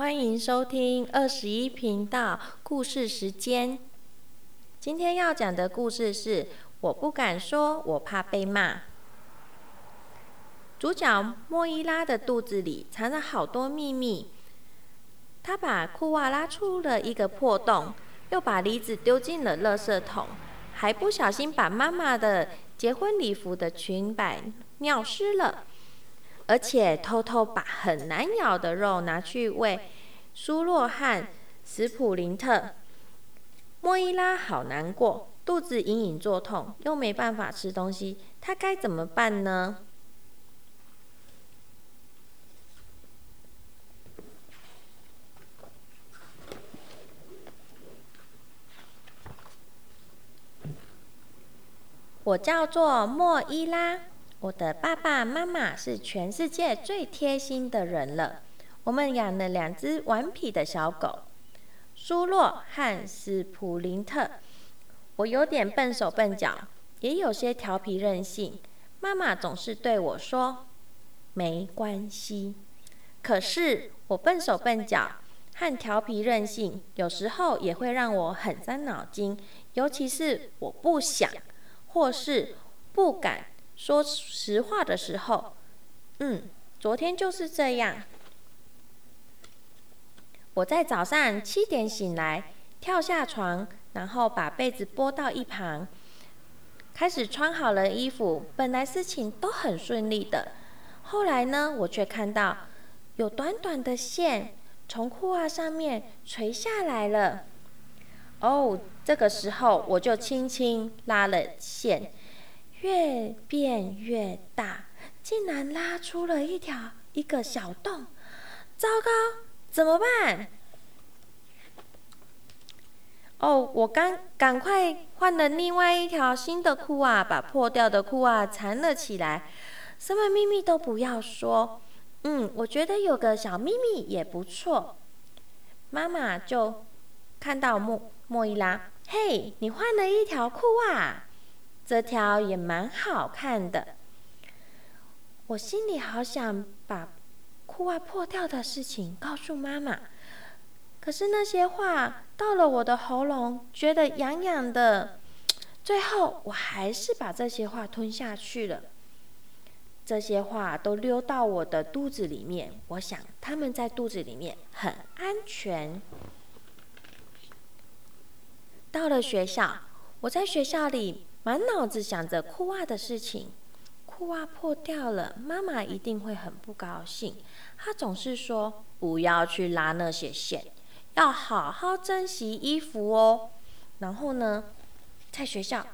欢迎收听二十一频道故事时间。今天要讲的故事是我不敢说，我怕被骂。主角莫伊拉的肚子里藏着好多秘密。他把裤袜拉出了一个破洞，又把梨子丢进了垃圾桶，还不小心把妈妈的结婚礼服的裙摆尿湿了。而且偷偷把很难咬的肉拿去喂苏洛和斯普林特。莫伊拉好难过，肚子隐隐作痛，又没办法吃东西，他该怎么办呢？我叫做莫伊拉。我的爸爸妈妈是全世界最贴心的人了。我们养了两只顽皮的小狗，苏洛和斯普林特。我有点笨手笨脚，也有些调皮任性。妈妈总是对我说：“没关系。”可是我笨手笨脚和调皮任性，有时候也会让我很伤脑筋。尤其是我不想，或是不敢。说实话的时候，嗯，昨天就是这样。我在早上七点醒来，跳下床，然后把被子拨到一旁，开始穿好了衣服。本来事情都很顺利的，后来呢，我却看到有短短的线从裤袜上面垂下来了。哦，这个时候我就轻轻拉了线。越变越大，竟然拉出了一条一个小洞。糟糕，怎么办？哦，我刚赶快换了另外一条新的裤袜，把破掉的裤袜缠了起来。什么秘密都不要说。嗯，我觉得有个小秘密也不错。妈妈就看到莫莫伊拉，嘿，你换了一条裤袜。这条也蛮好看的，我心里好想把裤袜破掉的事情告诉妈妈，可是那些话到了我的喉咙，觉得痒痒的，最后我还是把这些话吞下去了。这些话都溜到我的肚子里面，我想他们在肚子里面很安全。到了学校，我在学校里。满脑子想着裤袜的事情，裤袜破掉了，妈妈一定会很不高兴。她总是说不要去拉那些线，要好好珍惜衣服哦。然后呢，在学校，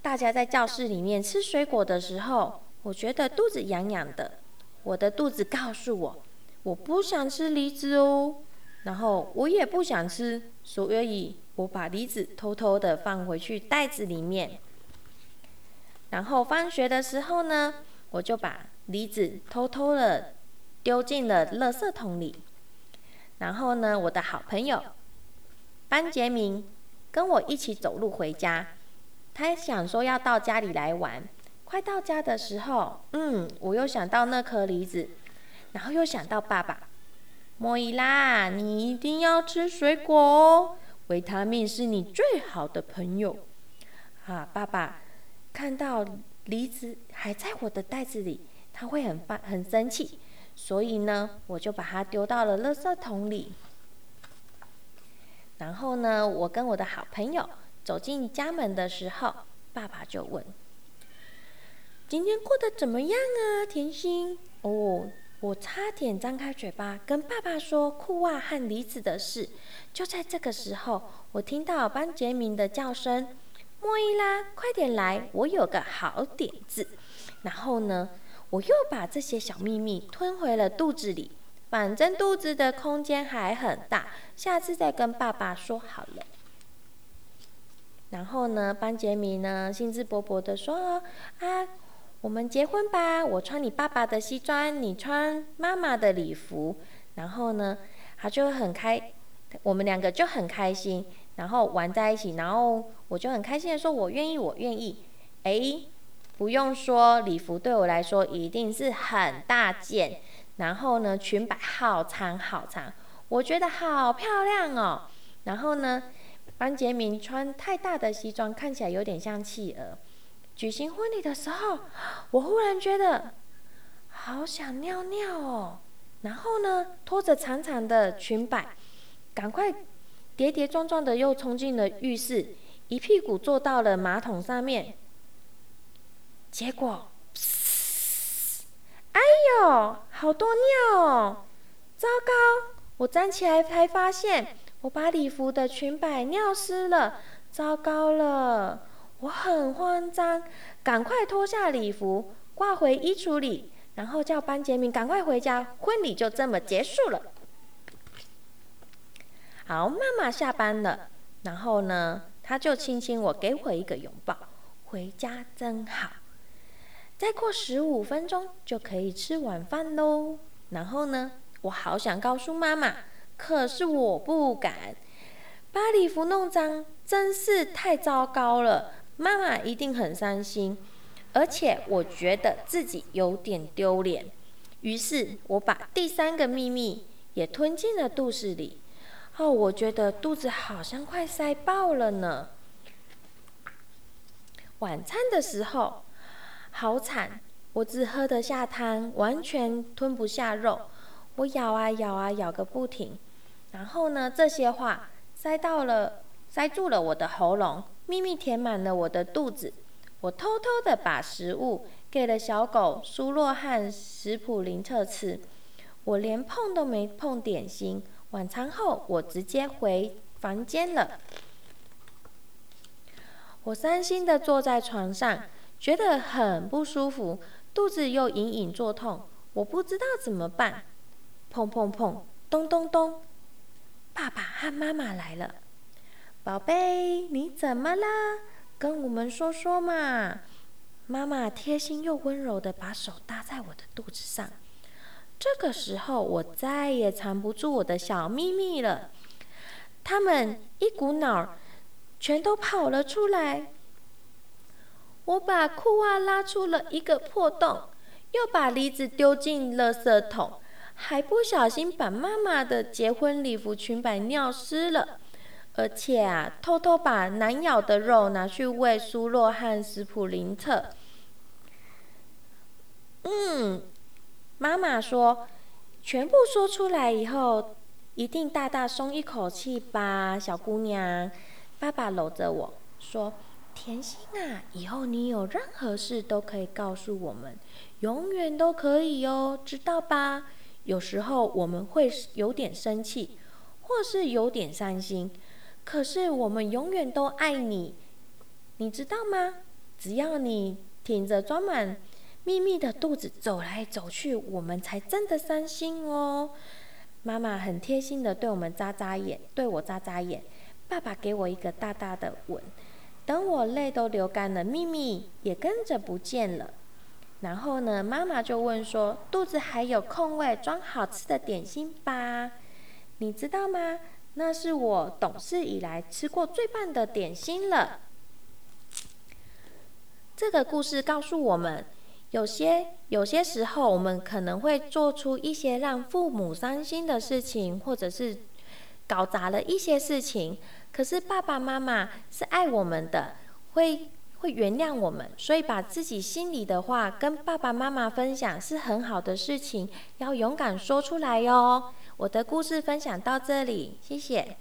大家在教室里面吃水果的时候，我觉得肚子痒痒的。我的肚子告诉我，我不想吃梨子哦。然后我也不想吃，所以我把梨子偷偷的放回去袋子里面。然后放学的时候呢，我就把梨子偷偷的丢进了垃圾桶里。然后呢，我的好朋友班杰明跟我一起走路回家。他想说要到家里来玩。快到家的时候，嗯，我又想到那颗梨子，然后又想到爸爸。莫伊拉，你一定要吃水果哦，维他命是你最好的朋友。啊，爸爸。看到梨子还在我的袋子里，他会很发很生气，所以呢，我就把它丢到了垃圾桶里。然后呢，我跟我的好朋友走进家门的时候，爸爸就问：“今天过得怎么样啊，甜心？”哦，我差点张开嘴巴跟爸爸说裤袜和梨子的事。就在这个时候，我听到班杰明的叫声。莫伊拉，快点来！我有个好点子。然后呢，我又把这些小秘密吞回了肚子里。反正肚子的空间还很大，下次再跟爸爸说好了。然后呢，班杰明呢，兴致勃勃的说：“啊，我们结婚吧！我穿你爸爸的西装，你穿妈妈的礼服。”然后呢，他就很开，我们两个就很开心。然后玩在一起，然后我就很开心的说：“我愿意，我愿意。”哎，不用说，礼服对我来说一定是很大件，然后呢，裙摆好长好长。我觉得好漂亮哦。然后呢，班杰明穿太大的西装，看起来有点像企鹅。举行婚礼的时候，我忽然觉得好想尿尿哦。然后呢，拖着长长的裙摆，赶快跌跌撞撞的又冲进了浴室，一屁股坐到了马桶上面。结果，哎呦，好多尿哦！糟糕，我站起来才发现，我把礼服的裙摆尿湿了。糟糕了，我很慌张，赶快脱下礼服，挂回衣橱里。然后叫班杰明赶快回家，婚礼就这么结束了。好，妈妈下班了，然后呢，他就亲亲我，给我一个拥抱。回家真好。再过十五分钟就可以吃晚饭喽。然后呢，我好想告诉妈妈，可是我不敢，把礼服弄脏真是太糟糕了，妈妈一定很伤心。而且我觉得自己有点丢脸，于是我把第三个秘密也吞进了肚子里。哦，我觉得肚子好像快塞爆了呢。晚餐的时候，好惨，我只喝得下汤，完全吞不下肉。我咬啊咬啊咬个不停，然后呢，这些话塞到了，塞住了我的喉咙，秘密填满了我的肚子。我偷偷的把食物给了小狗苏洛和史普林特吃，我连碰都没碰点心。晚餐后，我直接回房间了。我伤心的坐在床上，觉得很不舒服，肚子又隐隐作痛，我不知道怎么办。砰砰砰，咚咚咚，爸爸和妈妈来了。宝贝，你怎么了？跟我们说说嘛，妈妈贴心又温柔的把手搭在我的肚子上。这个时候，我再也藏不住我的小秘密了。他们一股脑儿全都跑了出来。我把裤袜拉出了一个破洞，又把梨子丢进垃圾桶，还不小心把妈妈的结婚礼服裙摆尿湿了。而且啊，偷偷把难咬的肉拿去喂苏洛和斯普林特。嗯，妈妈说，全部说出来以后，一定大大松一口气吧，小姑娘。爸爸搂着我说：“甜心啊，以后你有任何事都可以告诉我们，永远都可以哦，知道吧？有时候我们会有点生气，或是有点伤心。”可是我们永远都爱你，你知道吗？只要你挺着装满秘密的肚子走来走去，我们才真的伤心哦。妈妈很贴心的对我们眨眨眼，对我眨眨眼。爸爸给我一个大大的吻。等我泪都流干了，秘密也跟着不见了。然后呢，妈妈就问说：“肚子还有空位装好吃的点心吧？你知道吗？”那是我懂事以来吃过最棒的点心了。这个故事告诉我们，有些有些时候，我们可能会做出一些让父母伤心的事情，或者是搞砸了一些事情。可是爸爸妈妈是爱我们的，会会原谅我们，所以把自己心里的话跟爸爸妈妈分享是很好的事情，要勇敢说出来哟。我的故事分享到这里，谢谢。